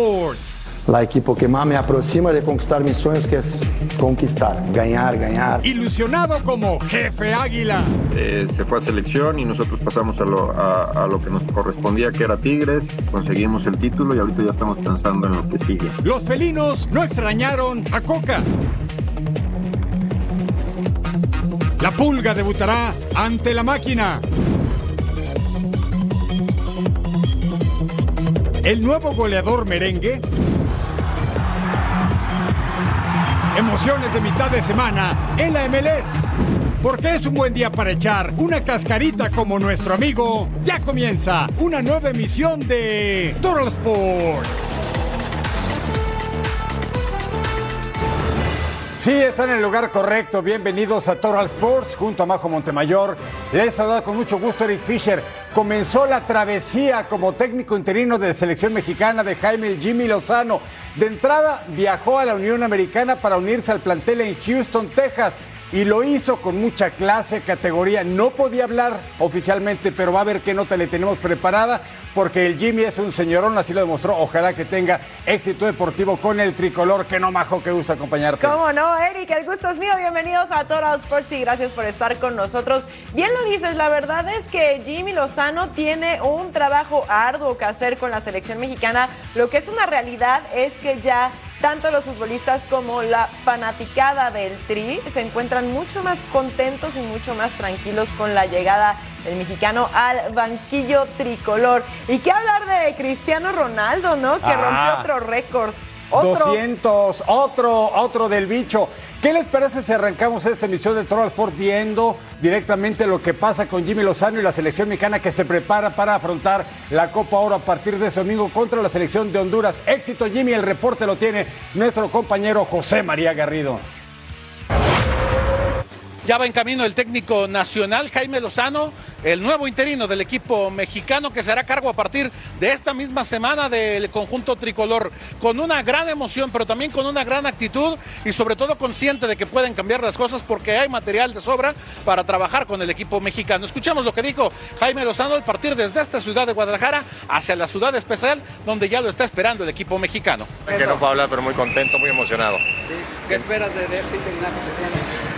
Sports. La equipo que más me aproxima de conquistar mis sueños, que es conquistar, ganar, ganar. Ilusionado como jefe águila. Eh, se fue a selección y nosotros pasamos a lo, a- a lo que nos correspondía, que era Tigres. Conseguimos el título y ahorita ya estamos pensando en lo que sigue. Los felinos no extrañaron a Coca. La pulga debutará ante la máquina. El nuevo goleador merengue. Emociones de mitad de semana en la MLS. Porque es un buen día para echar una cascarita como nuestro amigo. Ya comienza una nueva emisión de Total Sports. Sí, están en el lugar correcto. Bienvenidos a Total Sports junto a Majo Montemayor. Les saluda con mucho gusto Eric Fisher. Comenzó la travesía como técnico interino de selección mexicana de Jaime Jimmy Lozano. De entrada viajó a la Unión Americana para unirse al plantel en Houston, Texas. Y lo hizo con mucha clase, categoría. No podía hablar oficialmente, pero va a ver qué nota le tenemos preparada, porque el Jimmy es un señorón, así lo demostró. Ojalá que tenga éxito deportivo con el tricolor, que no majo que gusta acompañarte. ¿Cómo no, Eric? El gusto es mío. Bienvenidos a Total Sports y gracias por estar con nosotros. Bien lo dices, la verdad es que Jimmy Lozano tiene un trabajo arduo que hacer con la selección mexicana. Lo que es una realidad es que ya tanto los futbolistas como la fanaticada del Tri se encuentran mucho más contentos y mucho más tranquilos con la llegada del mexicano al banquillo tricolor. Y qué hablar de Cristiano Ronaldo, ¿no? Que Ah. rompió otro récord. Otro 200, otro, otro del bicho. ¿Qué les parece si arrancamos esta emisión de Total Sport viendo directamente lo que pasa con Jimmy Lozano y la selección mexicana que se prepara para afrontar la Copa Oro a partir de ese domingo contra la selección de Honduras? Éxito, Jimmy, el reporte lo tiene nuestro compañero José María Garrido. Ya va en camino el técnico nacional Jaime Lozano, el nuevo interino del equipo mexicano que se hará cargo a partir de esta misma semana del conjunto tricolor, con una gran emoción, pero también con una gran actitud y sobre todo consciente de que pueden cambiar las cosas porque hay material de sobra para trabajar con el equipo mexicano. Escuchamos lo que dijo Jaime Lozano al partir desde esta ciudad de Guadalajara hacia la ciudad especial donde ya lo está esperando el equipo mexicano. Que no puedo hablar, pero muy contento, muy emocionado. ¿Qué esperas de, de este interinato que tienes?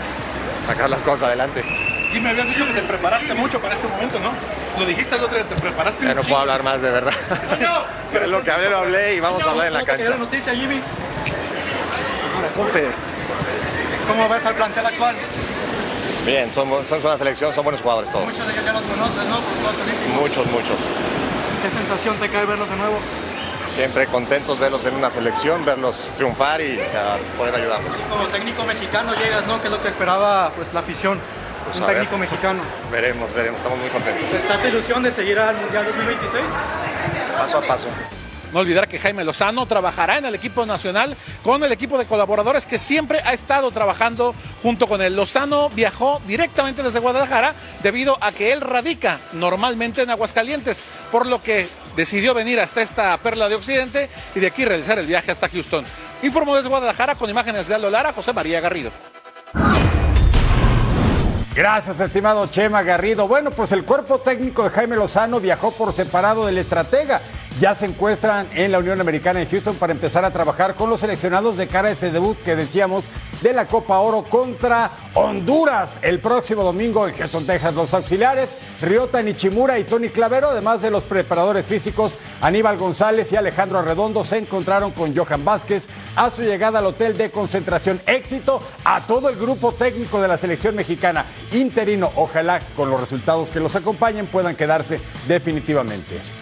Sacar las cosas adelante. Y me habías dicho que te preparaste mucho para este momento, ¿no? Lo dijiste el otro día, te preparaste Ya no puedo hablar más de verdad. Pero lo que hablé, lo hablé y vamos a hablar en la ¿Cómo te quedó cancha. la noticia, Jimmy? ¿Cómo ves al plantel actual? Bien, son, son una selección, son buenos jugadores todos. Muchos de ellos ya los conoces, ¿no? Por los. Muchos, muchos. ¿Qué sensación te cae verlos de nuevo? Siempre contentos verlos en una selección, verlos triunfar y a poder ayudarlos. Como técnico mexicano llegas, ¿no? Que es lo que esperaba pues, la afición. Pues, un ver. técnico mexicano. Veremos, veremos, estamos muy contentos. ¿Está tu ilusión de seguir al Mundial 2026? Paso a paso. No olvidar que Jaime Lozano trabajará en el equipo nacional con el equipo de colaboradores que siempre ha estado trabajando junto con él. Lozano viajó directamente desde Guadalajara debido a que él radica normalmente en Aguascalientes, por lo que decidió venir hasta esta perla de Occidente y de aquí realizar el viaje hasta Houston. Informó desde Guadalajara con imágenes de Aldo Lara, José María Garrido. Gracias, estimado Chema Garrido. Bueno, pues el cuerpo técnico de Jaime Lozano viajó por separado del estratega. Ya se encuentran en la Unión Americana en Houston para empezar a trabajar con los seleccionados de cara a este debut que decíamos de la Copa Oro contra Honduras el próximo domingo en Houston, Texas. Los auxiliares, Ryota Nichimura y Tony Clavero, además de los preparadores físicos Aníbal González y Alejandro Arredondo, se encontraron con Johan Vázquez a su llegada al hotel de concentración. Éxito a todo el grupo técnico de la selección mexicana interino. Ojalá con los resultados que los acompañen puedan quedarse definitivamente.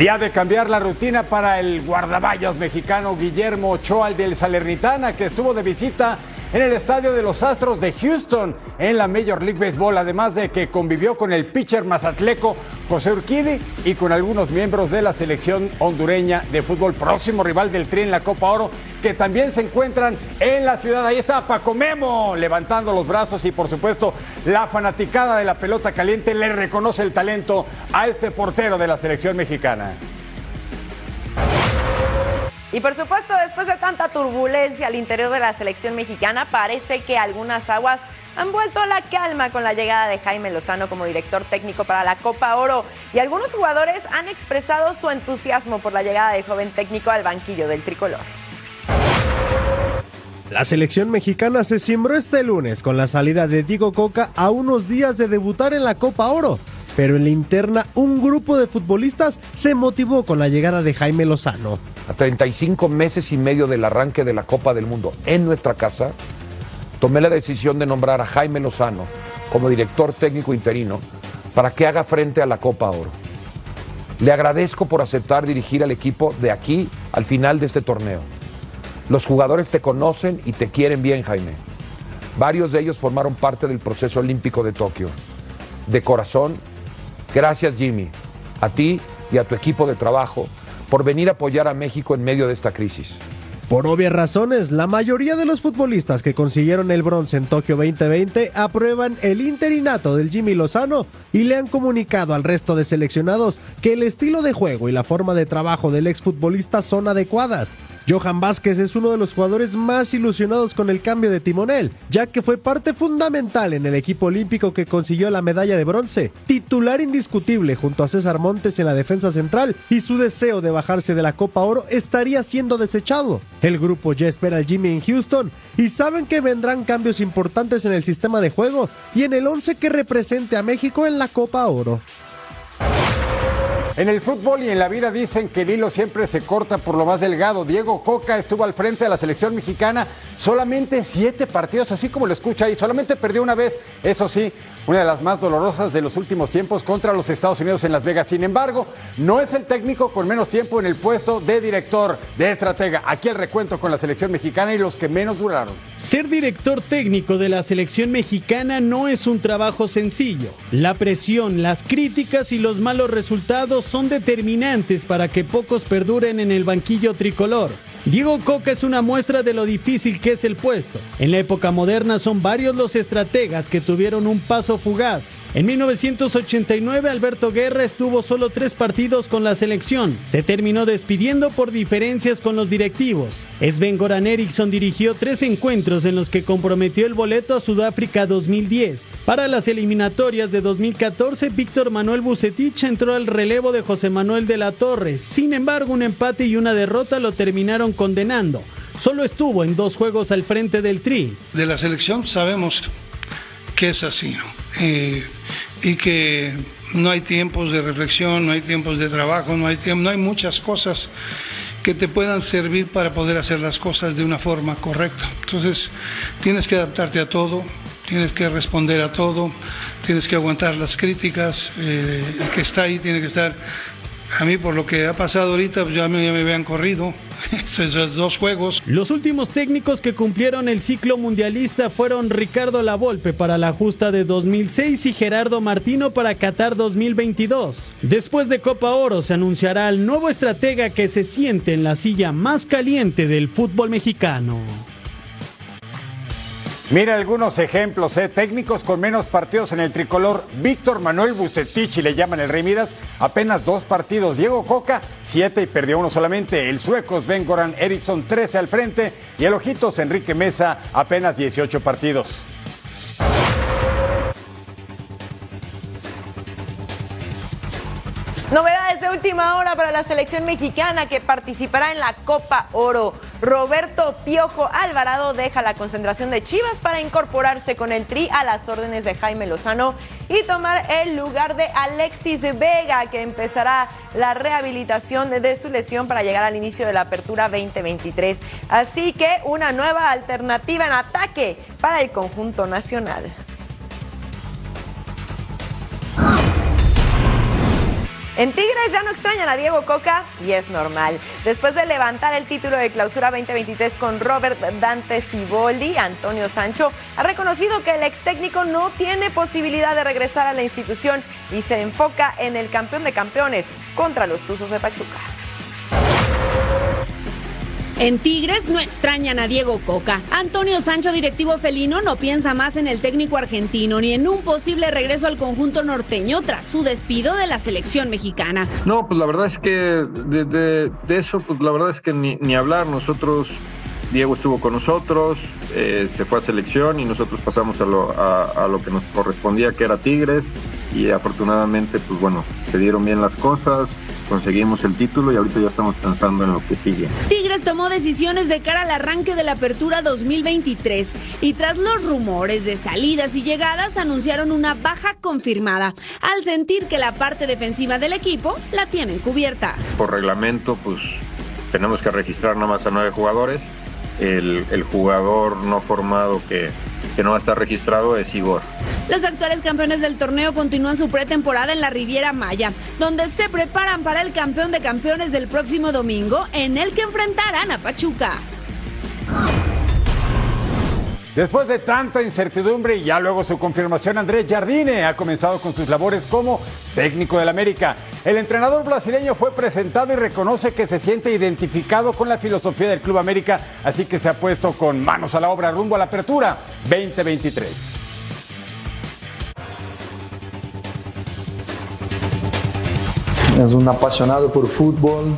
Día de cambiar la rutina para el guardaballas mexicano Guillermo Ochoa, el del Salernitana, que estuvo de visita en el estadio de los Astros de Houston en la Major League Baseball, además de que convivió con el pitcher mazatleco José Urquidi y con algunos miembros de la selección hondureña de fútbol, próximo rival del Tri en la Copa Oro, que también se encuentran en la ciudad. Ahí está Paco Memo levantando los brazos y por supuesto la fanaticada de la pelota caliente le reconoce el talento a este portero de la selección mexicana. Y por supuesto, después de tanta turbulencia al interior de la selección mexicana, parece que algunas aguas han vuelto a la calma con la llegada de Jaime Lozano como director técnico para la Copa Oro y algunos jugadores han expresado su entusiasmo por la llegada del joven técnico al banquillo del tricolor. La selección mexicana se cimbró este lunes con la salida de Diego Coca a unos días de debutar en la Copa Oro pero en la interna un grupo de futbolistas se motivó con la llegada de Jaime Lozano. A 35 meses y medio del arranque de la Copa del Mundo en nuestra casa, tomé la decisión de nombrar a Jaime Lozano como director técnico interino para que haga frente a la Copa Oro. Le agradezco por aceptar dirigir al equipo de aquí al final de este torneo. Los jugadores te conocen y te quieren bien, Jaime. Varios de ellos formaron parte del proceso olímpico de Tokio. De corazón, Gracias Jimmy, a ti y a tu equipo de trabajo por venir a apoyar a México en medio de esta crisis. Por obvias razones, la mayoría de los futbolistas que consiguieron el bronce en Tokio 2020 aprueban el interinato del Jimmy Lozano y le han comunicado al resto de seleccionados que el estilo de juego y la forma de trabajo del exfutbolista son adecuadas. Johan Vázquez es uno de los jugadores más ilusionados con el cambio de timonel, ya que fue parte fundamental en el equipo olímpico que consiguió la medalla de bronce, titular indiscutible junto a César Montes en la defensa central y su deseo de bajarse de la Copa Oro estaría siendo desechado. El grupo ya espera al Jimmy en Houston y saben que vendrán cambios importantes en el sistema de juego y en el 11 que represente a México en la Copa Oro. En el fútbol y en la vida dicen que el hilo siempre se corta por lo más delgado. Diego Coca estuvo al frente de la selección mexicana solamente siete partidos, así como lo escucha ahí. Solamente perdió una vez, eso sí, una de las más dolorosas de los últimos tiempos contra los Estados Unidos en Las Vegas. Sin embargo, no es el técnico con menos tiempo en el puesto de director, de estratega. Aquí el recuento con la selección mexicana y los que menos duraron. Ser director técnico de la selección mexicana no es un trabajo sencillo. La presión, las críticas y los malos resultados son determinantes para que pocos perduren en el banquillo tricolor. Diego Coca es una muestra de lo difícil que es el puesto. En la época moderna son varios los estrategas que tuvieron un paso fugaz. En 1989 Alberto Guerra estuvo solo tres partidos con la selección. Se terminó despidiendo por diferencias con los directivos. Sven Goran Eriksson dirigió tres encuentros en los que comprometió el boleto a Sudáfrica 2010. Para las eliminatorias de 2014, Víctor Manuel Bucetich entró al relevo de José Manuel de la Torre. Sin embargo, un empate y una derrota lo terminaron condenando. Solo estuvo en dos juegos al frente del Tri. De la selección sabemos que es así, eh, y que no hay tiempos de reflexión, no hay tiempos de trabajo, no hay, no hay muchas cosas que te puedan servir para poder hacer las cosas de una forma correcta. Entonces, tienes que adaptarte a todo, tienes que responder a todo, tienes que aguantar las críticas, eh, que está ahí tiene que estar a mí por lo que ha pasado ahorita, pues ya me, ya me habían corrido esos dos juegos. Los últimos técnicos que cumplieron el ciclo mundialista fueron Ricardo Lavolpe para la justa de 2006 y Gerardo Martino para Qatar 2022. Después de Copa Oro se anunciará el nuevo estratega que se siente en la silla más caliente del fútbol mexicano. Mira algunos ejemplos, ¿eh? técnicos con menos partidos en el tricolor. Víctor Manuel Bucetich, le llaman el Rey Midas, apenas dos partidos. Diego Coca, siete y perdió uno solamente. El sueco Sven Goran Eriksson, trece al frente. Y el Ojitos Enrique Mesa, apenas 18 partidos. Novedades de última hora para la selección mexicana que participará en la Copa Oro. Roberto Piojo Alvarado deja la concentración de Chivas para incorporarse con el Tri a las órdenes de Jaime Lozano y tomar el lugar de Alexis Vega, que empezará la rehabilitación de su lesión para llegar al inicio de la apertura 2023. Así que una nueva alternativa en ataque para el conjunto nacional. En Tigres ya no extrañan a Diego Coca y es normal. Después de levantar el título de clausura 2023 con Robert Dante Ciboldi, Antonio Sancho ha reconocido que el ex técnico no tiene posibilidad de regresar a la institución y se enfoca en el campeón de campeones contra los Tuzos de Pachuca. En Tigres no extrañan a Diego Coca. Antonio Sancho, directivo felino, no piensa más en el técnico argentino ni en un posible regreso al conjunto norteño tras su despido de la selección mexicana. No, pues la verdad es que de, eso, pues la verdad es que ni, ni hablar. Nosotros Diego estuvo con nosotros, eh, se fue a selección y nosotros pasamos a lo, a, a lo, que nos correspondía, que era Tigres, y afortunadamente, pues bueno, se dieron bien las cosas, conseguimos el título y ahorita ya estamos pensando en lo que sigue. Tigres tomó decisiones de cara al arranque de la apertura 2023 y tras los rumores de salidas y llegadas anunciaron una baja confirmada al sentir que la parte defensiva del equipo la tienen cubierta. Por reglamento, pues tenemos que registrar nada más a nueve jugadores el, jugador no formado que, que no va a estar registrado es Igor. Los actuales campeones del torneo continúan su pretemporada en la Riviera Maya, donde se preparan para el campeón de campeones del próximo domingo, en el que enfrentarán a Pachuca. Después de tanta incertidumbre y ya luego su confirmación, Andrés Jardine ha comenzado con sus labores como técnico del América. El entrenador brasileño fue presentado y reconoce que se siente identificado con la filosofía del Club América, así que se ha puesto con manos a la obra rumbo a la apertura 2023. Es un apasionado por fútbol,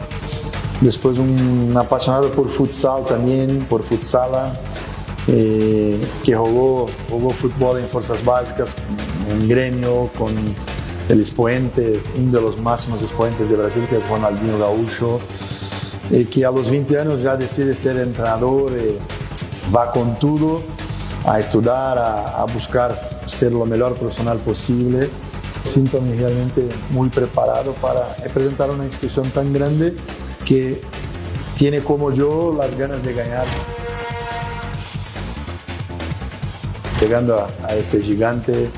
después un apasionado por futsal también, por futsala. Eh, que jugó, jugó fútbol en fuerzas básicas, en gremio, con el expoente, uno de los máximos exponentes de Brasil, que es Ronaldinho Gaúcho, eh, que a los 20 años ya decide ser entrenador, eh, va con todo a estudiar, a, a, buscar ser lo mejor profesional posible. Siento-me realmente muy preparado para representar una institución tan grande que tiene como yo las ganas de ganar. Llegando a, a, este gigante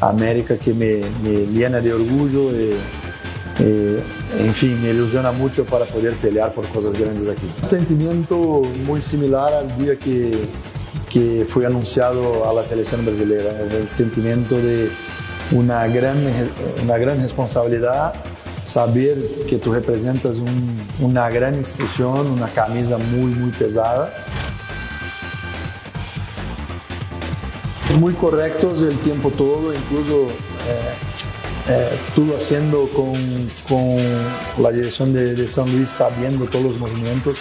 América que me, me llena de orgullo y, en fin, me ilusiona mucho para poder pelear por cosas grandes aquí. Un sentimiento muy similar al día que, que fui anunciado a la selección brasileña, es el sentimiento de una gran, una gran responsabilidad, saber que tú representas un, una gran institución, una camisa muy, muy pesada. Muy correctos el tiempo todo, incluso eh, eh, haciendo con, con, la dirección de, de, San Luis sabiendo todos los movimientos.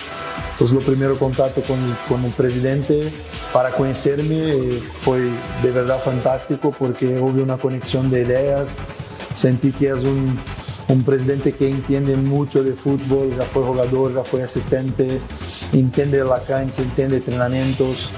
Entonces, lo primero contacto con, con el presidente para conocerme fue de verdad fantástico porque hubo una conexión de ideas. Sentí que es un, un presidente que entiende mucho de fútbol, ya fue jugador, ya fue asistente, entiende la cancha, entiende entrenamientos.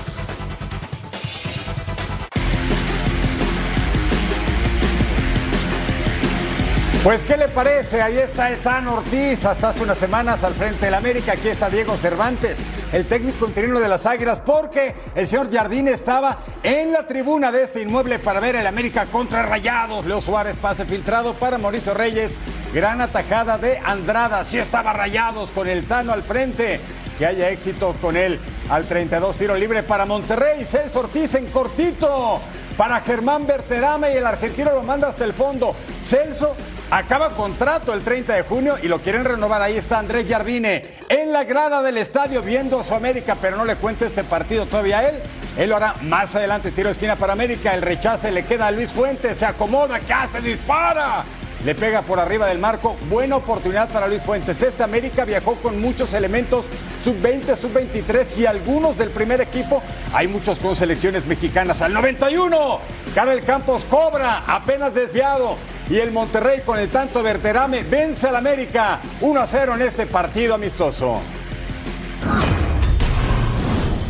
Pues, ¿qué le parece? Ahí está el Tan Ortiz, hasta hace unas semanas al frente del América. Aquí está Diego Cervantes, el técnico interino de las Águilas, porque el señor Jardín estaba en la tribuna de este inmueble para ver el América contra Rayados. Leo Suárez, pase filtrado para Mauricio Reyes. Gran atajada de Andrada. Sí estaba Rayados con el Tano al frente. Que haya éxito con él al 32, tiro libre para Monterrey. Celso Ortiz en cortito para Germán Berterame y el argentino lo manda hasta el fondo. Celso acaba contrato el 30 de junio y lo quieren renovar. Ahí está Andrés Jardine en la grada del estadio viendo a su América, pero no le cuenta este partido todavía a él. Él lo hará más adelante. Tiro de esquina para América. El rechace le queda a Luis Fuentes. Se acomoda. ¿Qué hace? Dispara. Le pega por arriba del marco. Buena oportunidad para Luis Fuentes. Este América viajó con muchos elementos sub-20, sub-23 y algunos del primer equipo. Hay muchos con selecciones mexicanas. Al 91, Karel Campos cobra, apenas desviado. Y el Monterrey con el tanto Verterame vence al América 1 a 0 en este partido amistoso.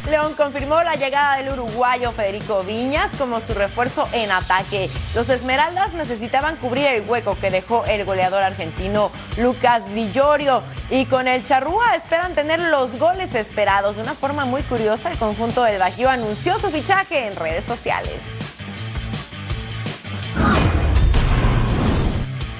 León confirmó la llegada del uruguayo Federico Viñas como su refuerzo en ataque. Los Esmeraldas necesitaban cubrir el hueco que dejó el goleador argentino Lucas Villorio y con el Charrúa esperan tener los goles esperados. De una forma muy curiosa, el conjunto del Bajío anunció su fichaje en redes sociales.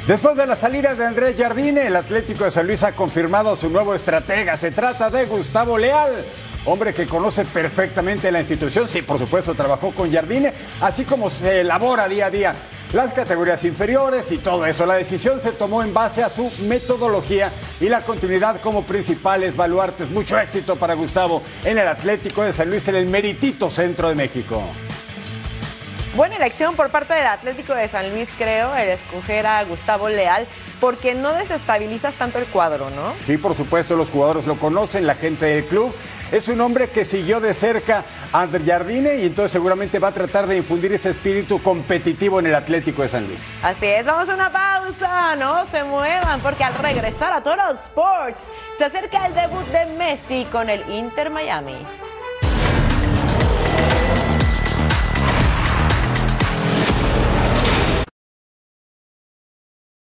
Después de la salida de Andrés Jardine, el Atlético de San Luis ha confirmado su nuevo estratega. Se trata de Gustavo Leal, hombre que conoce perfectamente la institución. Sí, por supuesto, trabajó con Jardine, así como se elabora día a día las categorías inferiores y todo eso. La decisión se tomó en base a su metodología y la continuidad como principales baluartes. Mucho éxito para Gustavo en el Atlético de San Luis, en el meritito centro de México. Buena elección por parte del Atlético de San Luis, creo, el escoger a Gustavo Leal, porque no desestabilizas tanto el cuadro, ¿no? Sí, por supuesto, los jugadores lo conocen, la gente del club. Es un hombre que siguió de cerca a Ander Jardine y entonces seguramente va a tratar de infundir ese espíritu competitivo en el Atlético de San Luis. Así es, vamos a una pausa, no se muevan, porque al regresar a Toro Sports se acerca el debut de Messi con el Inter Miami.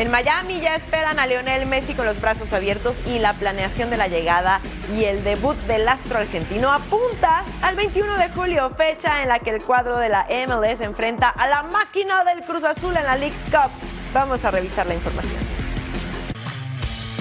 En Miami ya esperan a Lionel Messi con los brazos abiertos y la planeación de la llegada y el debut del astro argentino apunta al 21 de julio, fecha en la que el cuadro de la MLS enfrenta a la máquina del Cruz Azul en la League's Cup. Vamos a revisar la información.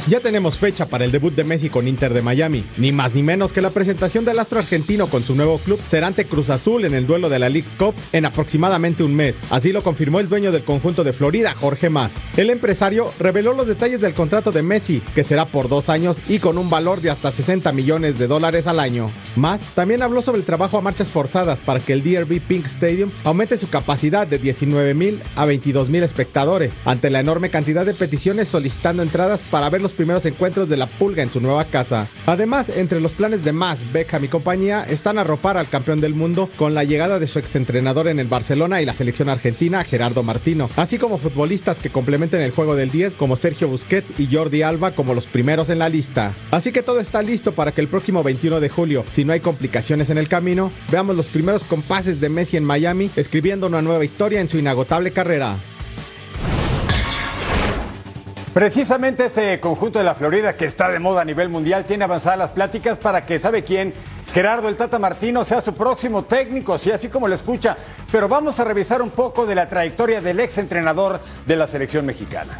Ya tenemos fecha para el debut de Messi con Inter de Miami. Ni más ni menos que la presentación del astro argentino con su nuevo club será ante Cruz Azul en el duelo de la League Cup en aproximadamente un mes. Así lo confirmó el dueño del conjunto de Florida, Jorge Mas. El empresario reveló los detalles del contrato de Messi, que será por dos años y con un valor de hasta 60 millones de dólares al año. Mas también habló sobre el trabajo a marchas forzadas para que el DRB Pink Stadium aumente su capacidad de 19 mil a 22 mil espectadores, ante la enorme cantidad de peticiones solicitando entradas para ver los primeros encuentros de la Pulga en su nueva casa. Además, entre los planes de Más, Beckham y compañía están arropar al campeón del mundo con la llegada de su exentrenador en el Barcelona y la selección argentina, Gerardo Martino, así como futbolistas que complementen el juego del 10 como Sergio Busquets y Jordi Alba como los primeros en la lista. Así que todo está listo para que el próximo 21 de julio, si no hay complicaciones en el camino, veamos los primeros compases de Messi en Miami escribiendo una nueva historia en su inagotable carrera. Precisamente este conjunto de la Florida que está de moda a nivel mundial tiene avanzadas las pláticas para que, ¿sabe quién? Gerardo el Tata Martino sea su próximo técnico, sí, así como lo escucha. Pero vamos a revisar un poco de la trayectoria del ex entrenador de la selección mexicana.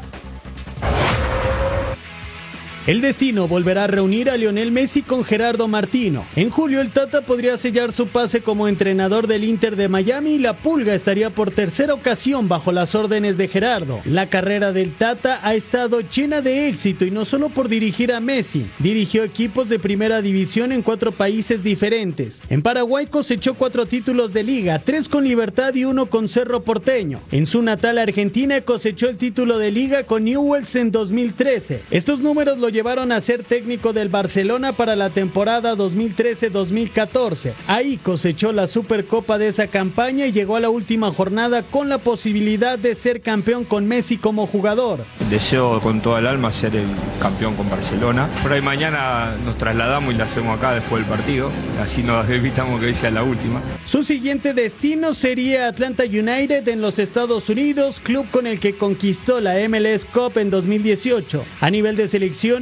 El destino volverá a reunir a Lionel Messi con Gerardo Martino. En julio el Tata podría sellar su pase como entrenador del Inter de Miami y la Pulga estaría por tercera ocasión bajo las órdenes de Gerardo. La carrera del Tata ha estado llena de éxito y no solo por dirigir a Messi. Dirigió equipos de primera división en cuatro países diferentes. En Paraguay cosechó cuatro títulos de liga, tres con Libertad y uno con Cerro Porteño. En su natal Argentina cosechó el título de liga con Newells en 2013. Estos números lo llevaron a ser técnico del Barcelona para la temporada 2013-2014. Ahí cosechó la Supercopa de esa campaña y llegó a la última jornada con la posibilidad de ser campeón con Messi como jugador. Deseo con toda el alma ser el campeón con Barcelona. Por ahí mañana nos trasladamos y la hacemos acá después del partido. Así nos evitamos que sea la última. Su siguiente destino sería Atlanta United en los Estados Unidos, club con el que conquistó la MLS Cup en 2018. A nivel de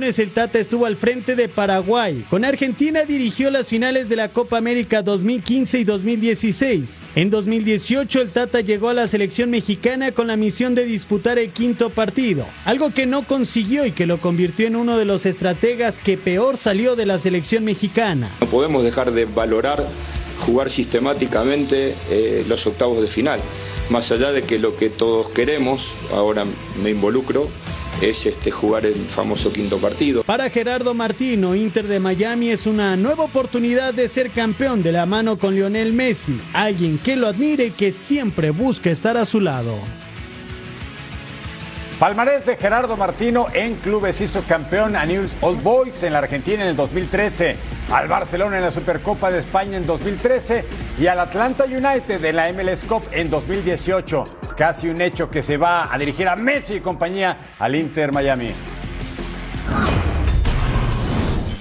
el Tata estuvo al frente de Paraguay. Con Argentina dirigió las finales de la Copa América 2015 y 2016. En 2018 el Tata llegó a la selección mexicana con la misión de disputar el quinto partido, algo que no consiguió y que lo convirtió en uno de los estrategas que peor salió de la selección mexicana. No podemos dejar de valorar jugar sistemáticamente eh, los octavos de final. Más allá de que lo que todos queremos, ahora me involucro, es este, jugar el famoso quinto partido. Para Gerardo Martino, Inter de Miami es una nueva oportunidad de ser campeón de la mano con Lionel Messi, alguien que lo admire y que siempre busca estar a su lado. Palmarés de Gerardo Martino en clubes hizo campeón a News Old Boys en la Argentina en el 2013, al Barcelona en la Supercopa de España en 2013 y al Atlanta United en la MLS Cup en 2018. Casi un hecho que se va a dirigir a Messi y compañía al Inter Miami.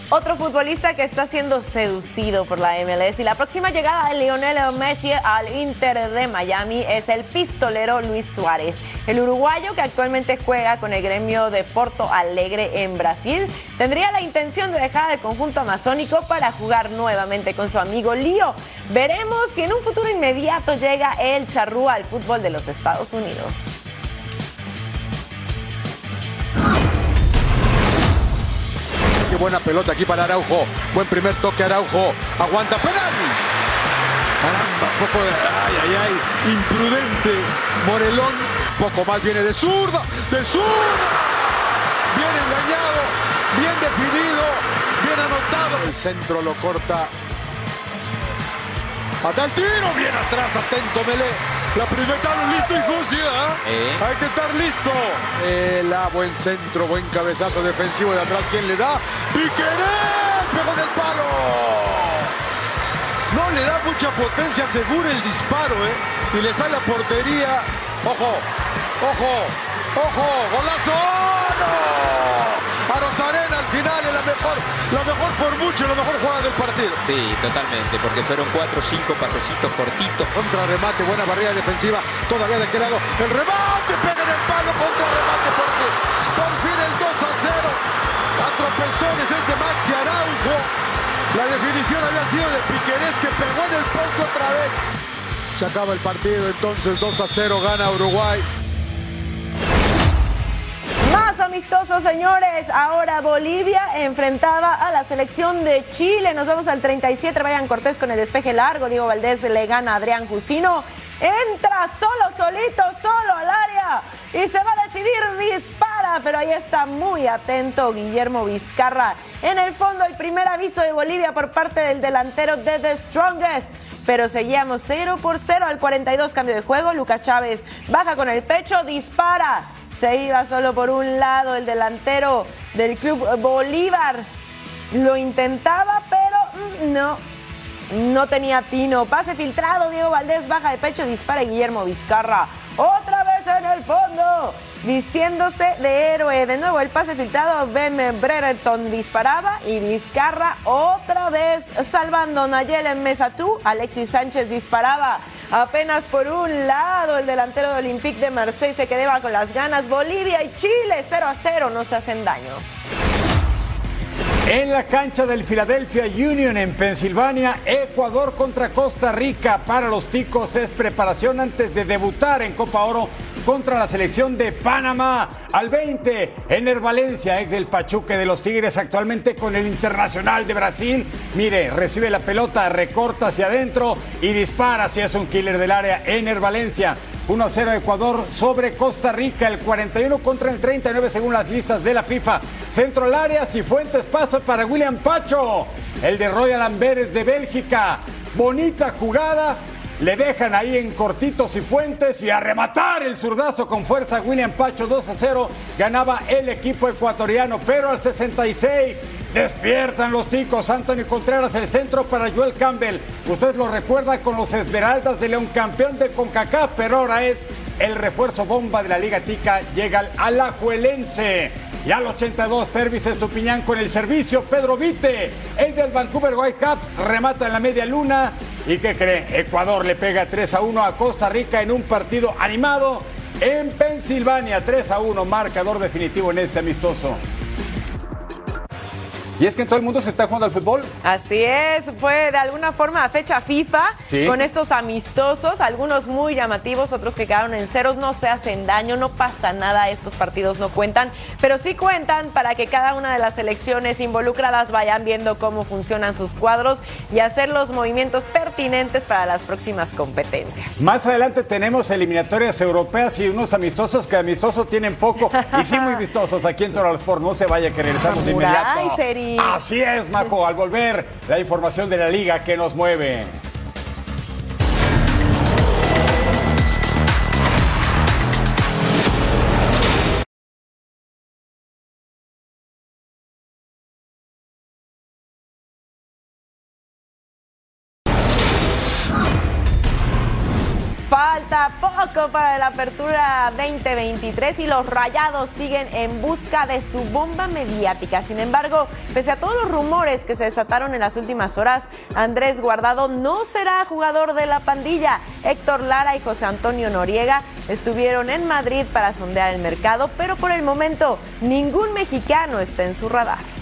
Otro futbolista que está siendo seducido por la MLS y la próxima llegada de Lionel Messi al Inter de Miami es el pistolero Luis Suárez. El uruguayo que actualmente juega con el gremio de Porto Alegre en Brasil tendría la intención de dejar el conjunto amazónico para jugar nuevamente con su amigo Lío. Veremos si en un futuro inmediato llega el charrúa al fútbol de los Estados Unidos. Buena pelota aquí para Araujo. Buen primer toque Araujo. Aguanta penal. Caramba, poco de. Ay, ay, ay. Imprudente. Morelón. Poco más viene de zurda. De zurda. Bien engañado. Bien definido. Bien anotado. El centro lo corta. Hasta el tiro. Bien atrás. Atento Melé. La primera listo y José, ¿eh? Hay que estar listo. El a buen centro, buen cabezazo defensivo de atrás. ¿Quién le da? Piqueré. Pegó en el palo. No le da mucha potencia, asegura el disparo, ¿eh? Y le sale la portería. Ojo, ojo, ojo, golazo. ¡No! A Rosarena al final es la mejor, la mejor por mucho, la mejor jugada del partido. Sí, totalmente, porque fueron cuatro o cinco pasecitos cortitos. Contra remate, buena barrera defensiva, todavía de qué lado. El remate, pega en el palo, contra remate por fin. Por fin el 2 a 0. A tropezones es de Maxi Araujo. La definición había sido de Piquerés que pegó en el poste otra vez. Se acaba el partido, entonces 2 a 0 gana Uruguay. Amistosos, señores. Ahora Bolivia enfrentaba a la selección de Chile. Nos vamos al 37. Vayan Cortés con el despeje largo. Diego Valdés le gana a Adrián Jusino. Entra solo, solito, solo al área. Y se va a decidir, dispara. Pero ahí está muy atento Guillermo Vizcarra. En el fondo, el primer aviso de Bolivia por parte del delantero de The Strongest pero seguíamos 0 por 0 al 42 cambio de juego. Lucas Chávez baja con el pecho, dispara. Se iba solo por un lado el delantero del club Bolívar. Lo intentaba, pero no. No tenía tino. Pase filtrado. Diego Valdés baja de pecho. Dispara Guillermo Vizcarra. Otra vez en el fondo. Vistiéndose de héroe. De nuevo el pase filtrado. Ben Brereton disparaba. Y Vizcarra otra vez salvando Nayel en Mesatú. Alexis Sánchez disparaba. Apenas por un lado, el delantero de Olympique de Marseille se quedaba con las ganas. Bolivia y Chile 0 a 0 no se hacen daño. En la cancha del Philadelphia Union en Pensilvania, Ecuador contra Costa Rica para los ticos es preparación antes de debutar en Copa Oro contra la selección de Panamá. Al 20, Ener Valencia, ex del Pachuque de los Tigres, actualmente con el Internacional de Brasil. Mire, recibe la pelota, recorta hacia adentro y dispara si es un killer del área. Ener Valencia. 1 0 Ecuador sobre Costa Rica, el 41 contra el 39 según las listas de la FIFA. Centro al área, Cifuentes pasa para William Pacho, el de Royal Amberes de Bélgica. Bonita jugada, le dejan ahí en cortitos y fuentes y a rematar el zurdazo con fuerza William Pacho 2 a 0 ganaba el equipo ecuatoriano, pero al 66 despiertan los ticos. Anthony Contreras el centro para Joel Campbell. Usted lo recuerda con los Esmeraldas de León, campeón de CONCACAF, pero ahora es el refuerzo bomba de la Liga Tica. Llega al Alajuelense. Y al 82, Pervis Estupiñán con el servicio. Pedro Vite, el del Vancouver Whitecaps, remata en la media luna. ¿Y qué cree? Ecuador le pega 3 a 1 a Costa Rica en un partido animado en Pensilvania. 3 a 1, marcador definitivo en este amistoso. Y es que en todo el mundo se está jugando al fútbol. Así es, fue de alguna forma fecha FIFA Sí. con estos amistosos, algunos muy llamativos, otros que quedaron en ceros, no se hacen daño, no pasa nada, estos partidos no cuentan, pero sí cuentan para que cada una de las selecciones involucradas vayan viendo cómo funcionan sus cuadros y hacer los movimientos pertinentes para las próximas competencias. Más adelante tenemos eliminatorias europeas y unos amistosos que amistosos tienen poco y sí muy vistosos aquí en Total Sport. No se vaya que regresamos de inmediato. Ay, Seri. Así es, Majo. Al volver, la información de la liga que nos mueve. Poco para la apertura 2023 y los rayados siguen en busca de su bomba mediática. Sin embargo, pese a todos los rumores que se desataron en las últimas horas, Andrés Guardado no será jugador de la pandilla. Héctor Lara y José Antonio Noriega estuvieron en Madrid para sondear el mercado, pero por el momento ningún mexicano está en su radar.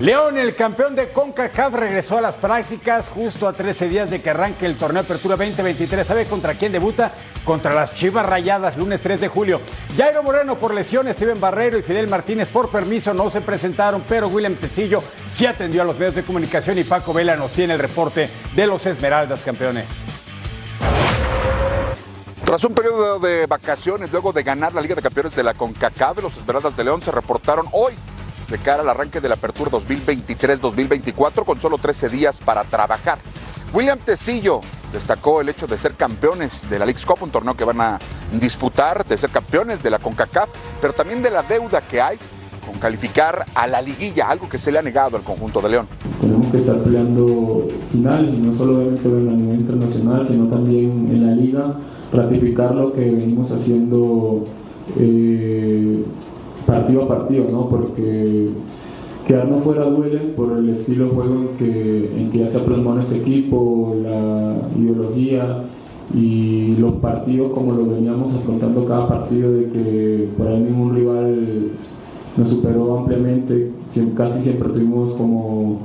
León, el campeón de CONCACAF, regresó a las prácticas justo a 13 días de que arranque el torneo Apertura 2023. ¿Sabe contra quién debuta? Contra las Chivas Rayadas, lunes 3 de julio. Jairo Moreno por lesión, Steven Barrero y Fidel Martínez por permiso no se presentaron, pero William Tecillo sí atendió a los medios de comunicación y Paco Vela nos tiene el reporte de los Esmeraldas campeones. Tras un periodo de vacaciones, luego de ganar la Liga de Campeones de la CONCACAF, los Esmeraldas de León se reportaron hoy de cara al arranque del Apertura 2023-2024 con solo 13 días para trabajar. William Tecillo destacó el hecho de ser campeones de la League's Cup, un torneo que van a disputar, de ser campeones de la CONCACAF, pero también de la deuda que hay con calificar a la liguilla, algo que se le ha negado al conjunto de León. Tenemos que estar peleando final, no solamente a nivel internacional, sino también en la liga, ratificar lo que venimos haciendo eh, partido a partido, ¿no? Porque quedarnos fuera duele por el estilo de juego en que, en que ya se ha plasmado ese equipo, la ideología y los partidos como lo veníamos afrontando cada partido de que por ahí ningún rival nos superó ampliamente, casi siempre tuvimos como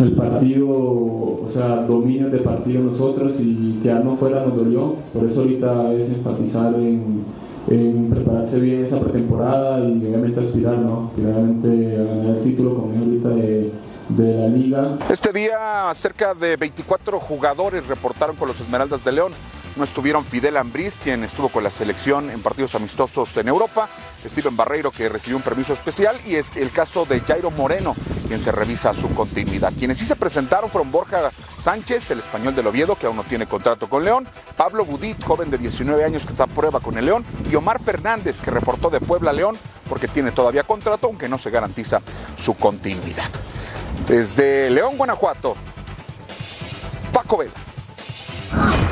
el partido, o sea, dominio de partido nosotros y quedarnos fuera nos dolió, por eso ahorita es enfatizar en en prepararse bien esa pretemporada y obviamente aspirar, ¿no? Finalmente ganar el título como ahorita de, de la liga. Este día cerca de 24 jugadores reportaron con los Esmeraldas de León. No estuvieron Fidel Ambriz, quien estuvo con la selección en partidos amistosos en Europa, Steven Barreiro, que recibió un permiso especial, y es el caso de Jairo Moreno, quien se revisa su continuidad. Quienes sí se presentaron fueron Borja Sánchez, el español del Oviedo, que aún no tiene contrato con León, Pablo Budit, joven de 19 años que está a prueba con el León, y Omar Fernández, que reportó de Puebla a León, porque tiene todavía contrato, aunque no se garantiza su continuidad. Desde León, Guanajuato, Paco Vela.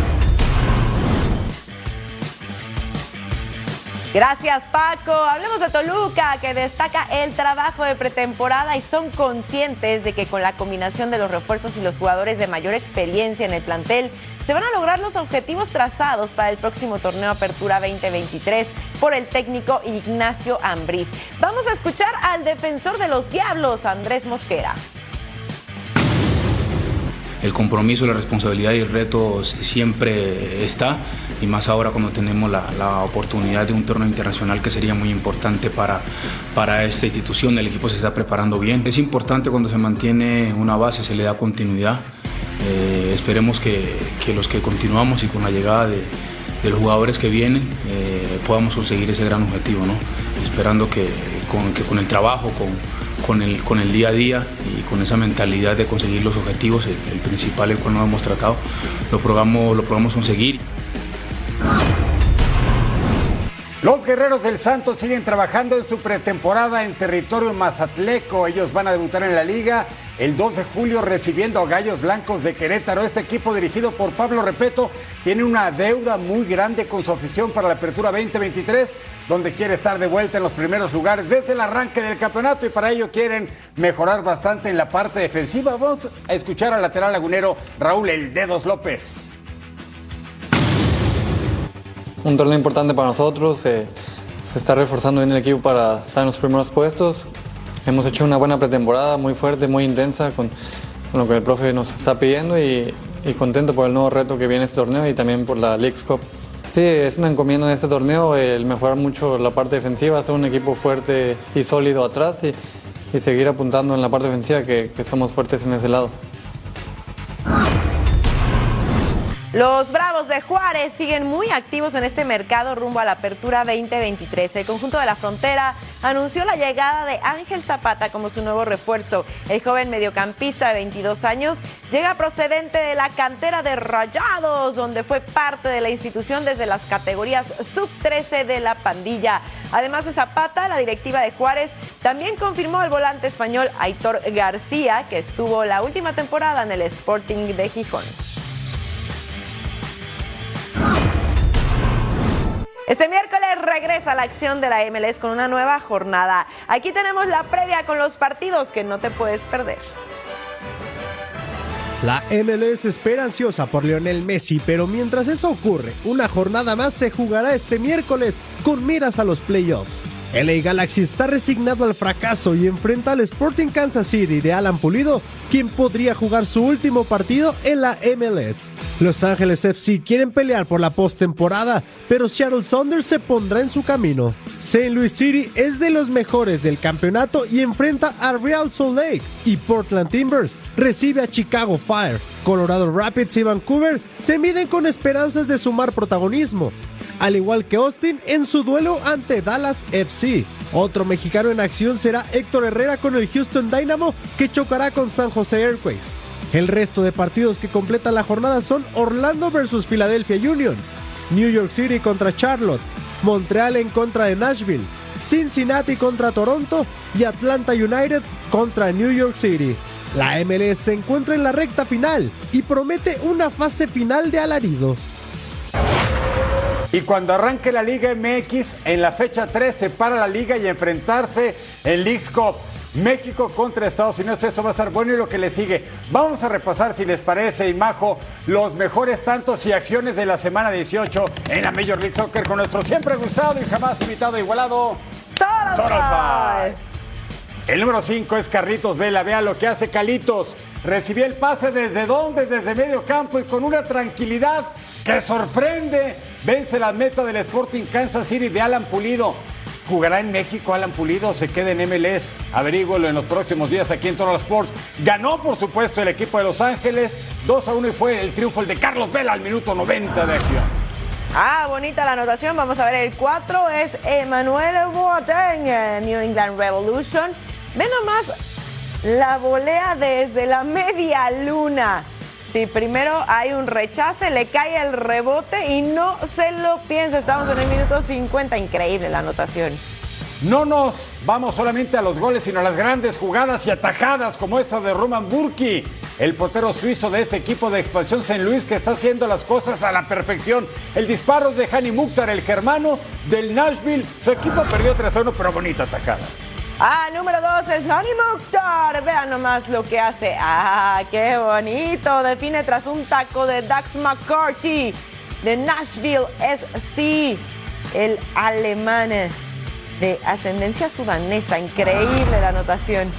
Gracias Paco. Hablemos de Toluca, que destaca el trabajo de pretemporada y son conscientes de que con la combinación de los refuerzos y los jugadores de mayor experiencia en el plantel, se van a lograr los objetivos trazados para el próximo torneo Apertura 2023 por el técnico Ignacio Ambriz. Vamos a escuchar al defensor de los Diablos, Andrés Mosquera el compromiso, la responsabilidad y el reto siempre está, y más ahora cuando tenemos la, oportunidad de un torneo internacional que sería muy importante para, para esta institución, el equipo se está preparando bien. Es importante cuando se mantiene una base, se le da continuidad. Eh, esperemos que, los que continuamos y con la llegada de, los jugadores que vienen eh, podamos conseguir ese gran objetivo, ¿no? esperando que con, que con el trabajo, con, con el, con el día a día y con esa mentalidad de conseguir los objetivos, el, principal el cual nos hemos tratado, lo probamos, lo probamos conseguir. Los guerreros del Santos siguen trabajando en su pretemporada en territorio mazatleco. Ellos van a debutar en la liga el 2 de julio recibiendo a Gallos Blancos de Querétaro. Este equipo dirigido por Pablo Repeto tiene una deuda muy grande con su afición para la apertura 2023, donde quiere estar de vuelta en los primeros lugares desde el arranque del campeonato y para ello quieren mejorar bastante en la parte defensiva. Vamos a escuchar al lateral lagunero Raúl El Dedos López un torneo importante para nosotros. se está reforzando bien el equipo para estar en los primeros puestos. Hemos hecho una buena pretemporada, muy fuerte, muy intensa, con, lo que el profe nos está pidiendo y, contento por el nuevo reto que viene este torneo y también por la League's Cup. Sí, es una encomienda en este torneo el mejorar mucho la parte defensiva, hacer un equipo fuerte y sólido atrás y, seguir apuntando en la parte defensiva que somos fuertes en ese lado. Los Bravos de Juárez siguen muy activos en este mercado rumbo a la apertura 2023. El conjunto de la frontera anunció la llegada de Ángel Zapata como su nuevo refuerzo. El joven mediocampista de 22 años llega procedente de la cantera de Rayados, donde fue parte de la institución desde las categorías sub-13 de la pandilla. Además de Zapata, la directiva de Juárez también confirmó el volante español Aitor García, que estuvo la última temporada en el Sporting de Gijón. Este miércoles regresa la acción de la MLS con una nueva jornada. Aquí tenemos la previa con los partidos que no te puedes perder. La MLS espera ansiosa por Lionel Messi, pero mientras eso ocurre, una jornada más se jugará este miércoles con miras a los playoffs. LA Galaxy está resignado al fracaso y enfrenta al Sporting Kansas City de Alan Pulido, quien podría jugar su último partido en la MLS. Los Ángeles FC quieren pelear por la postemporada, pero Seattle Saunders se pondrá en su camino. St. Louis City es de los mejores del campeonato y enfrenta a Real Salt Lake y Portland Timbers recibe a Chicago Fire. Colorado Rapids y Vancouver se miden con esperanzas de sumar protagonismo, al igual que Austin en su duelo ante Dallas FC. Otro mexicano en acción será Héctor Herrera con el Houston Dynamo que chocará con San Jose Earthquakes. El resto de partidos que completan la jornada son Orlando versus Philadelphia Union, New York City contra Charlotte, Montreal en contra de Nashville, Cincinnati contra Toronto y Atlanta United contra New York City. La MLS se encuentra en la recta final y promete una fase final de alarido. Y cuando arranque la Liga MX, en la fecha 3 se para la liga y enfrentarse en Leagues Cup. México contra Estados Unidos, eso va a estar bueno y lo que le sigue. Vamos a repasar, si les parece, Imajo, los mejores tantos y acciones de la semana 18 en la Major League Soccer con nuestro siempre gustado y jamás invitado igualado. Total El número 5 es Carlitos Vela. Vea lo que hace Calitos. Recibió el pase desde dónde, desde medio campo y con una tranquilidad que sorprende. Vence la meta del Sporting Kansas City de Alan Pulido. ¿Jugará en México Alan Pulido? ¿Se queda en MLS? Averígüelo en los próximos días aquí en Total Sports. Ganó, por supuesto, el equipo de Los Ángeles 2 a 1 y fue el triunfo el de Carlos Vela al minuto 90 de acción. Ah, bonita la anotación. Vamos a ver, el 4 es Emanuel Boateng, eh, New England Revolution. Ve nomás la volea desde la media luna. Sí, primero hay un rechace, le cae el rebote y no se lo piensa. Estamos en el minuto 50. Increíble la anotación. No nos vamos solamente a los goles, sino a las grandes jugadas y atajadas como esta de Roman Burki, el portero suizo de este equipo de expansión San Luis que está haciendo las cosas a la perfección. El disparo de Hani Mukhtar, el germano del Nashville. Su equipo perdió 3 a 1, pero bonita atacada. Ah, número dos es Honey Mukhtar. Vean nomás lo que hace. Ah, qué bonito. Define tras un taco de Dax McCarthy de Nashville SC. El alemán de ascendencia sudanesa. Increíble la anotación.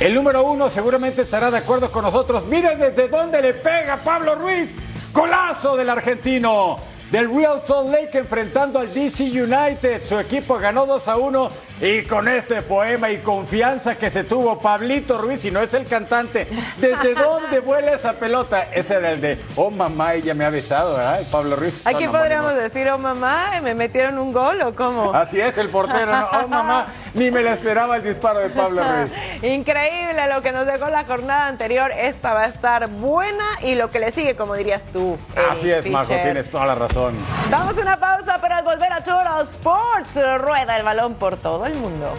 El número uno seguramente estará de acuerdo con nosotros. Miren desde dónde le pega Pablo Ruiz. Golazo del argentino del Real Salt Lake enfrentando al DC United. Su equipo ganó 2 a 1 y con este poema y confianza que se tuvo Pablito Ruiz, y no es el cantante, ¿desde dónde vuela esa pelota? Ese era el de, oh mamá, ella me ha besado, ¿verdad? Pablo Ruiz. Aquí podríamos decir, oh mamá, ¿me metieron un gol o cómo? Así es, el portero, ¿no? oh mamá, ni me la esperaba el disparo de Pablo Ruiz. Increíble lo que nos dejó la jornada anterior, esta va a estar buena y lo que le sigue, como dirías tú. Así es, Majo, tienes toda la razón. Damos una pausa, pero al volver a Toro Sports, rueda el balón por todo el mundo.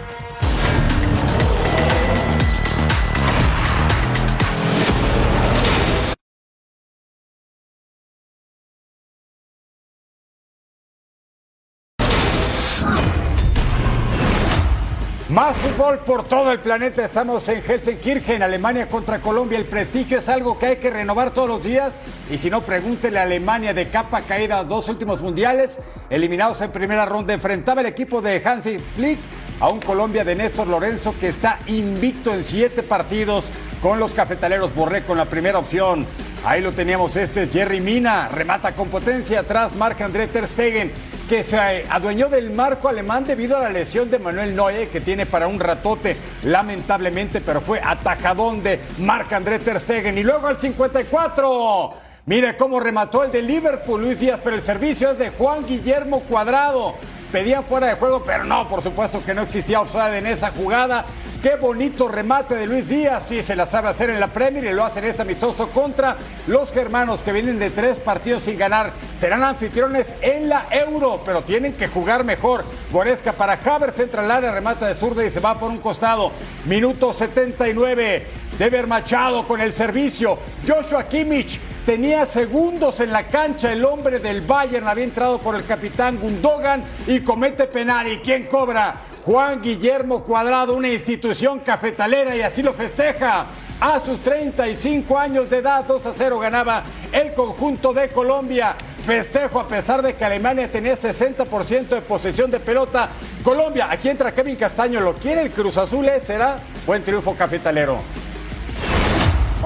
Más fútbol por todo el planeta. Estamos en Helsinki, en Alemania contra Colombia. El prestigio es algo que hay que renovar todos los días. Y si no, pregúntele a Alemania de capa caída dos últimos mundiales. Eliminados en primera ronda, enfrentaba el equipo de Hansi Flick a un Colombia de Néstor Lorenzo que está invicto en siete partidos con los cafetaleros. Borré con la primera opción. Ahí lo teníamos, este es Jerry Mina, remata con potencia atrás, marca André Ter Stegen, que se adueñó del marco alemán debido a la lesión de Manuel Noye, que tiene para un ratote, lamentablemente, pero fue atajadón de marca André Ter Stegen. Y luego al 54, mire cómo remató el de Liverpool, Luis Díaz, pero el servicio es de Juan Guillermo Cuadrado. pedían fuera de juego, pero no, por supuesto que no existía offside en esa jugada. Qué bonito remate de Luis Díaz, sí se la sabe hacer en la Premier y lo hacen este amistoso contra los germanos que vienen de tres partidos sin ganar. Serán anfitriones en la Euro, pero tienen que jugar mejor. Goresca para Havertz entra al área, remata de zurda y se va por un costado. Minuto 79. Deber Machado con el servicio. Joshua Kimmich tenía segundos en la cancha. El hombre del Bayern había entrado por el capitán Gundogan y comete penal. ¿Y quién cobra? Juan Guillermo Cuadrado, una institución cafetalera y así lo festeja. A sus 35 años de edad, 2 a 0 ganaba el conjunto de Colombia. Festejo a pesar de que Alemania tenía 60% de posesión de pelota. Colombia, aquí entra Kevin Castaño, lo quiere el Cruz Azul, ¿eh? será buen triunfo cafetalero.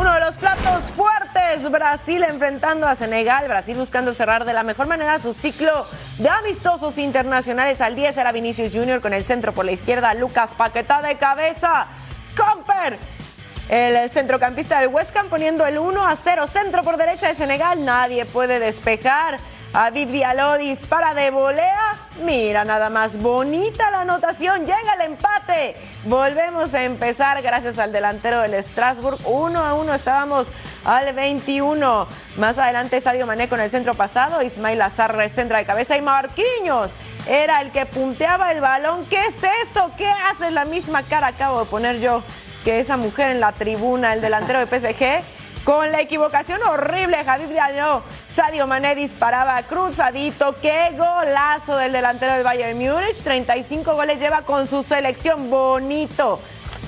Uno de los platos fuertes, Brasil enfrentando a Senegal, Brasil buscando cerrar de la mejor manera su ciclo de amistosos internacionales. Al 10 era Vinicius Junior con el centro por la izquierda, Lucas Paquetá de cabeza, Comper, el centrocampista del West poniendo el 1 a 0, centro por derecha de Senegal, nadie puede despejar. David Diallo dispara de volea. Mira, nada más bonita la anotación. Llega el empate. Volvemos a empezar gracias al delantero del Strasbourg. Uno a uno estábamos al 21. Más adelante Sadio Mané con el centro pasado. Ismail Azar centra de cabeza y Marquinhos era el que punteaba el balón. ¿Qué es eso? ¿Qué hace la misma cara? Acabo de poner yo que esa mujer en la tribuna, el delantero de PSG con la equivocación horrible, Javier Diallo, Sadio Mané disparaba cruzadito. ¡Qué golazo del delantero del Bayern Múnich! 35 goles lleva con su selección. Bonito.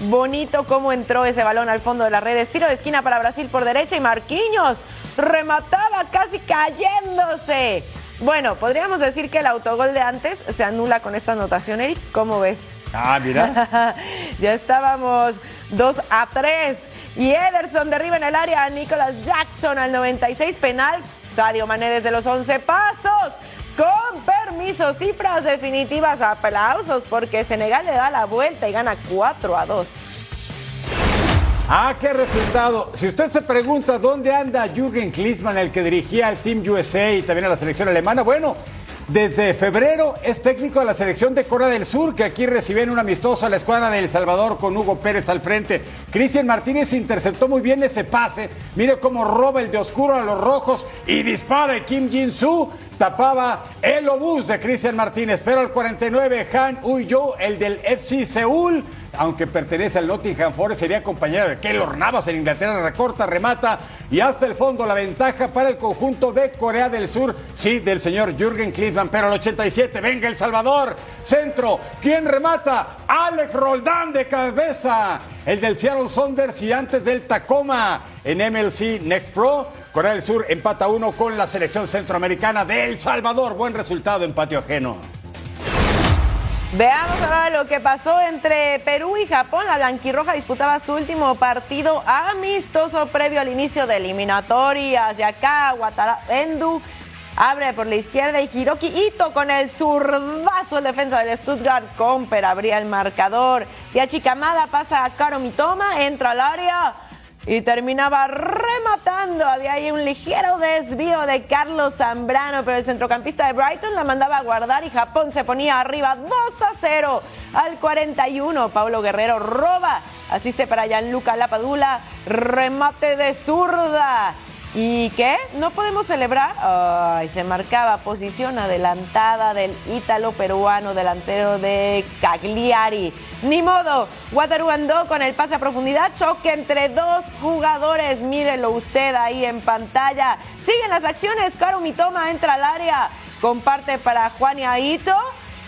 Bonito cómo entró ese balón al fondo de las redes. Tiro de esquina para Brasil por derecha y Marquinhos remataba casi cayéndose. Bueno, podríamos decir que el autogol de antes se anula con esta anotación, Eric. ¿Cómo ves? Ah, mira. ya estábamos 2 a 3. Y Ederson derriba en el área a Nicolas Jackson al 96 penal. Sadio Mané desde los 11 pasos. Con permiso, cifras definitivas, aplausos porque Senegal le da la vuelta y gana 4 a 2. Ah, qué resultado. Si usted se pregunta dónde anda Jürgen Klinsmann, el que dirigía al Team USA y también a la selección alemana, bueno, desde febrero es técnico de la selección de Corea del Sur, que aquí recibe en un amistoso a la escuadra de El Salvador con Hugo Pérez al frente. Cristian Martínez interceptó muy bien ese pase. Mire cómo roba el de oscuro a los rojos y dispara Kim Jin-soo. Tapaba el obús de Cristian Martínez. Pero al 49, Han Uyo, el del FC Seúl, aunque pertenece al Nottingham Forest, sería compañero de Keylor Navas en Inglaterra, recorta, remata y hasta el fondo la ventaja para el conjunto de Corea del Sur, sí, del señor Jürgen Klinsmann, pero al 87, venga El Salvador, centro, ¿quién remata? Alex Roldán de cabeza, el del Seattle Saunders y antes del Tacoma en MLC Next Pro. Corea del Sur empata uno con la selección centroamericana de El Salvador. Buen resultado en patio ajeno. Veamos ahora lo que pasó entre Perú y Japón. La blanquirroja disputaba su último partido amistoso previo al inicio de eliminatorias. Y acá Endu abre por la izquierda y Hiroki Ito con el zurdazo el defensa del Stuttgart Comper abría el marcador. Y a Chikamada pasa a Karo Mitoma, entra al área y terminaba rematando. Había ahí un ligero desvío de Carlos Zambrano, pero el centrocampista de Brighton la mandaba a guardar y Japón se ponía arriba 2 a 0 al 41. Pablo Guerrero roba, asiste para Gianluca Lapadula, remate de zurda. ¿Y qué? ¿No podemos celebrar? Ay, se marcaba posición adelantada del ítalo peruano delantero de Cagliari. Ni modo, Wataru andó con el pase a profundidad, choque entre dos jugadores. Mírelo usted ahí en pantalla. Siguen las acciones, Caro Mitoma entra al área, comparte para Juan Ito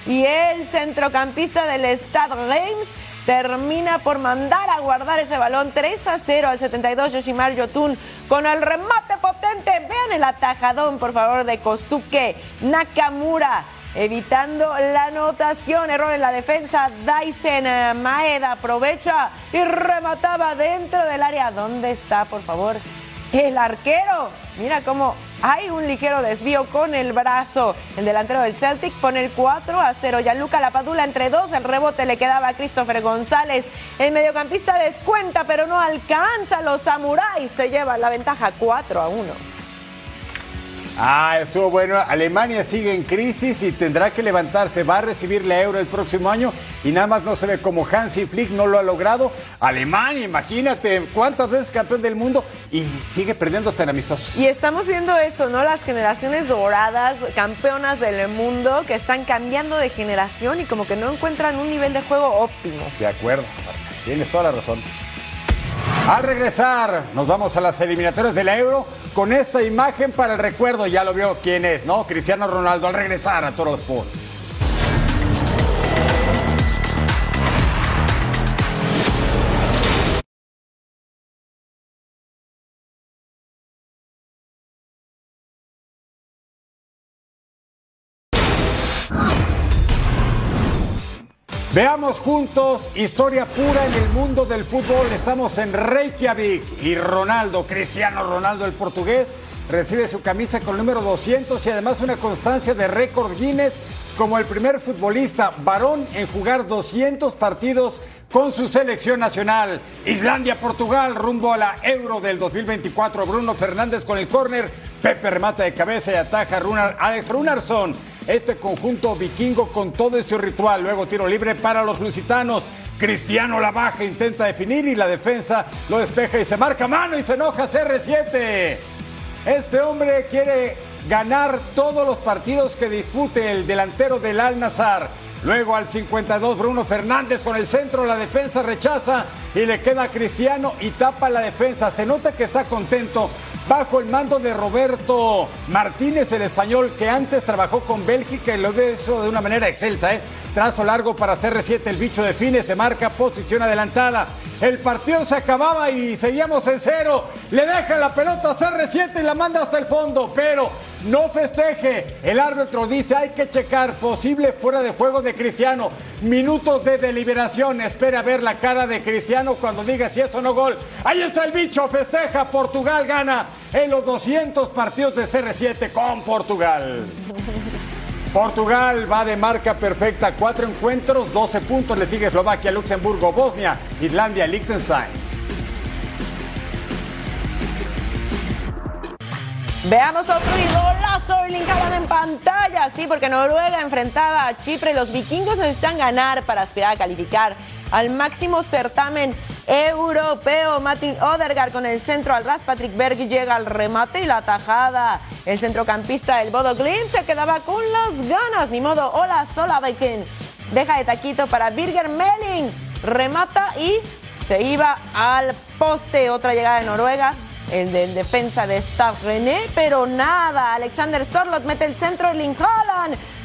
y el centrocampista del Stade Reims termina por mandar a guardar ese balón 3 a 0 al 72 Yoshimar Yotun con el remate potente. Vean el atajadón, por favor, de Kosuke Nakamura. Evitando la anotación, error en la defensa, Dyson eh, Maeda aprovecha y remataba dentro del área. ¿Dónde está, por favor? El arquero. Mira cómo hay un ligero desvío con el brazo. El delantero del Celtic pone el 4 a 0. Luca Lapadula entre dos. El rebote le quedaba a Christopher González. El mediocampista descuenta, pero no alcanza. Los samuráis se llevan la ventaja 4 a 1. Ah, estuvo bueno. Alemania sigue en crisis y tendrá que levantarse. Va a recibir la euro el próximo año y nada más no se ve como Hansi Flick no lo ha logrado. Alemania, imagínate cuántas veces campeón del mundo y sigue perdiendo hasta en amistosos. Y estamos viendo eso, ¿no? Las generaciones doradas, campeonas del mundo, que están cambiando de generación y como que no encuentran un nivel de juego óptimo. De acuerdo, tienes toda la razón. Al regresar, nos vamos a las eliminatorias de la Euro con esta imagen para el recuerdo. Ya lo vio quién es, ¿no? Cristiano Ronaldo al regresar a Toro Sport. Veamos juntos historia pura en el mundo del fútbol. Estamos en Reykjavik y Ronaldo, Cristiano Ronaldo, el portugués, recibe su camisa con el número 200 y además una constancia de récord Guinness como el primer futbolista varón en jugar 200 partidos con su selección nacional. Islandia-Portugal rumbo a la Euro del 2024. Bruno Fernández con el córner. Pepe remata de cabeza y ataja a Runar, Runarsson. Este conjunto vikingo con todo ese ritual. Luego tiro libre para los lusitanos. Cristiano la baja, intenta definir y la defensa lo despeja y se marca mano y se enoja CR7. Este hombre quiere ganar todos los partidos que dispute el delantero del Al Nazar. Luego al 52 Bruno Fernández con el centro, la defensa rechaza y le queda a Cristiano y tapa la defensa. Se nota que está contento bajo el mando de Roberto Martínez, el español que antes trabajó con Bélgica y lo hizo de una manera excelsa. ¿eh? Trazo largo para CR7, el bicho define, se marca posición adelantada. El partido se acababa y seguíamos en cero. Le deja la pelota a CR7 y la manda hasta el fondo, pero no festeje. El árbitro dice hay que checar posible fuera de juego de Cristiano. Minutos de deliberación. Espera ver la cara de Cristiano cuando diga si es o no gol. Ahí está el bicho, festeja. Portugal gana en los 200 partidos de CR7 con Portugal. Portugal va de marca perfecta, cuatro encuentros, 12 puntos, le sigue Eslovaquia, Luxemburgo, Bosnia, Islandia, Liechtenstein. Veamos otro idolazo Haaland en pantalla, sí, porque Noruega enfrentaba a Chipre. Los vikingos necesitan ganar para aspirar a calificar al máximo certamen europeo. Martin Odergaard con el centro al ras. Patrick Berg llega al remate y la tajada. El centrocampista del Bodo Glimt se quedaba con las ganas. Ni modo, hola, sola Baiken. Deja de taquito para Birger Melling. Remata y se iba al poste. Otra llegada de Noruega el del defensa de Staff René, pero nada. Alexander Sorlot mete el centro, Lincoln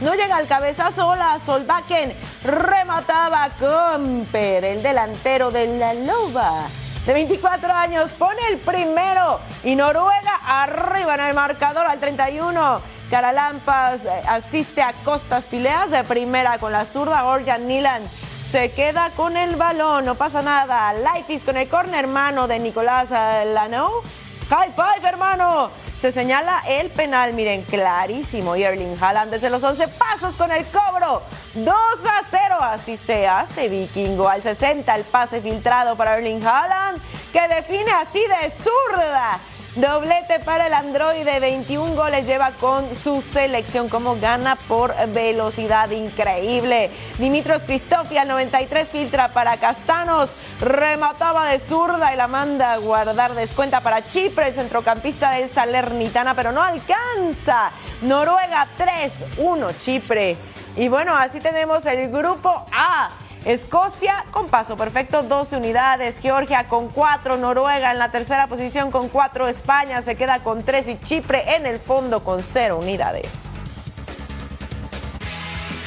no llega al cabezazo. Hola, Solbakken remataba Comper, el delantero de la Loba. De 24 años, pone el primero y Noruega arriba en el marcador al 31. Caralampas eh, asiste a Costas Pileas de primera con la zurda. Orjan Nilan se queda con el balón, no pasa nada. Laitis con el corner, hermano de Nicolás Lano. High five, hermano. Se señala el penal, miren, clarísimo. Y Erling Haaland desde los 11 pasos con el cobro. 2 a 0, así se hace, vikingo. Al 60 el pase filtrado para Erling Haaland, que define así de zurda. Doblete para el androide, 21 goles lleva con su selección, como gana por velocidad increíble. Dimitros Cristofi al 93 filtra para Castanos, remataba de zurda y la manda a guardar descuenta para Chipre, el centrocampista de Salernitana, pero no alcanza. Noruega 3-1 Chipre. Y bueno, así tenemos el grupo A. Escocia con paso perfecto, 12 unidades. Georgia con 4. Noruega en la tercera posición con 4. España se queda con 3 y Chipre en el fondo con 0 unidades.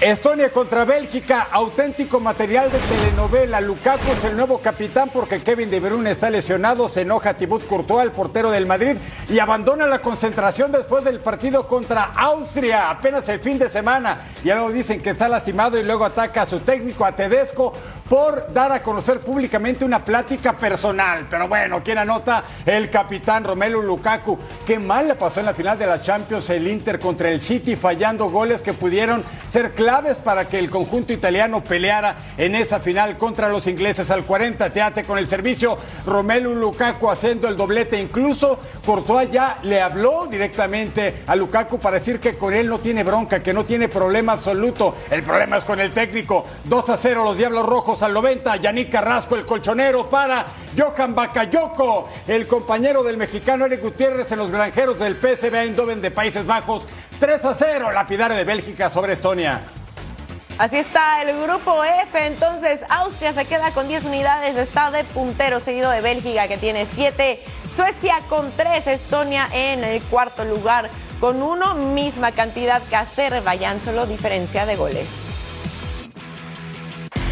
Estonia contra Bélgica, auténtico material de telenovela. Lukaku es el nuevo capitán porque Kevin De Bruyne está lesionado. Se enoja Thibaut Courtois, el portero del Madrid, y abandona la concentración después del partido contra Austria, apenas el fin de semana. Ya luego dicen que está lastimado y luego ataca a su técnico, a Tedesco, por dar a conocer públicamente una plática personal. Pero bueno, ¿quién anota? El capitán Romelu Lukaku. Qué mal le pasó en la final de la Champions el Inter contra el City, fallando goles que pudieron ser claros claves para que el conjunto italiano peleara en esa final contra los ingleses al 40. Teate con el servicio, Romelu Lukaku haciendo el doblete. Incluso Courtois ya le habló directamente a Lukaku para decir que con él no tiene bronca, que no tiene problema absoluto. El problema es con el técnico. 2 a 0 los Diablos Rojos al 90. Yannick Carrasco, el colchonero, para Johan Bakayoko, el compañero del mexicano Eric Gutiérrez en los granjeros del PSV Eindhoven de Países Bajos. 3 a 0, lapidario de Bélgica sobre Estonia. Así está el grupo F, entonces Austria se queda con 10 unidades, está de puntero, seguido de Bélgica que tiene 7, Suecia con 3, Estonia en el cuarto lugar con uno, misma cantidad que Azerbaiyán, solo diferencia de goles.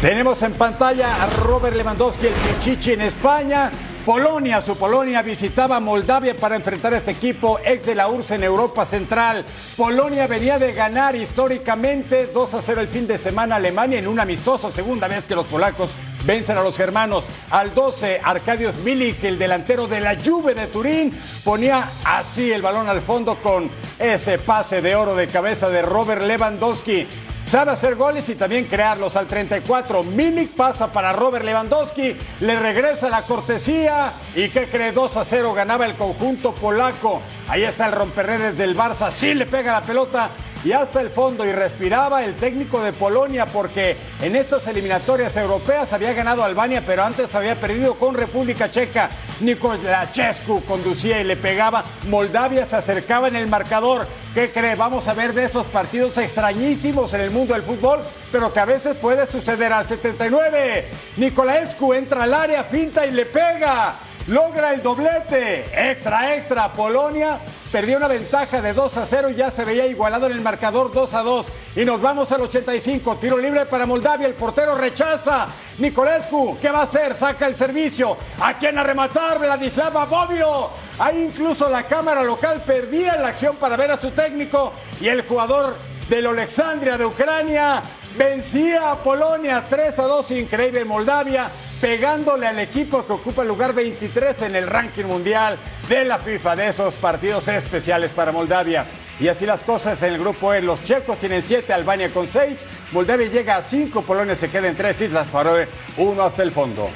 Tenemos en pantalla a Robert Lewandowski, el Pichichi en España. Polonia, su Polonia visitaba Moldavia para enfrentar a este equipo ex de la URSS en Europa Central. Polonia venía de ganar históricamente 2 a 0 el fin de semana Alemania en un amistoso, segunda vez que los polacos vencen a los germanos. Al 12, Arkadiusz Milik, el delantero de la Juve de Turín, ponía así el balón al fondo con ese pase de oro de cabeza de Robert Lewandowski. Sabe hacer goles y también crearlos al 34. Milik pasa para Robert Lewandowski, le regresa la cortesía y que cree 2 a 0 ganaba el conjunto polaco. Ahí está el romperredes del Barça, sí le pega la pelota y hasta el fondo y respiraba el técnico de Polonia porque en estas eliminatorias europeas había ganado Albania, pero antes había perdido con República Checa. Nicolachescu conducía y le pegaba. Moldavia se acercaba en el marcador. ¿Qué cree? Vamos a ver de esos partidos extrañísimos en el mundo del fútbol, pero que a veces puede suceder al 79. Nicolaescu entra al área, finta y le pega logra el doblete. Extra, extra. Polonia perdió una ventaja de 2 a 0 y ya se veía igualado en el marcador 2 a 2. Y nos vamos al 85. Tiro libre para Moldavia. El portero rechaza. Nicolescu, ¿qué va a hacer? Saca el servicio. ¿A quién a rematar? Vladislava Bobbio. Ahí incluso la cámara local perdía la acción para ver a su técnico. Y el jugador del Alexandria de Ucrania vencía a Polonia 3 a 2. Increíble Moldavia pegándole al equipo que ocupa el lugar 23 en el ranking mundial de la FIFA de esos partidos especiales para Moldavia. Y así las cosas en el grupo E. Los checos tienen 7, Albania con 6, Moldavia llega a 5, Polonia se queda en 3, Islas Faroe 1 hasta el fondo.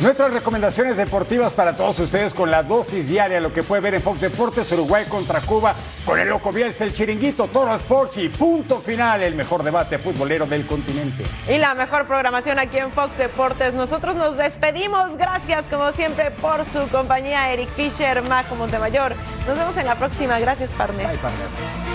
Nuestras recomendaciones deportivas para todos ustedes con la dosis diaria, lo que puede ver en Fox Deportes, Uruguay contra Cuba, con el Loco Bielsa, el Chiringuito, Toro Sports y punto final, el mejor debate futbolero del continente. Y la mejor programación aquí en Fox Deportes. Nosotros nos despedimos. Gracias, como siempre, por su compañía. Eric Fisher, Majo Montemayor. Nos vemos en la próxima. Gracias, partner. Bye, partner.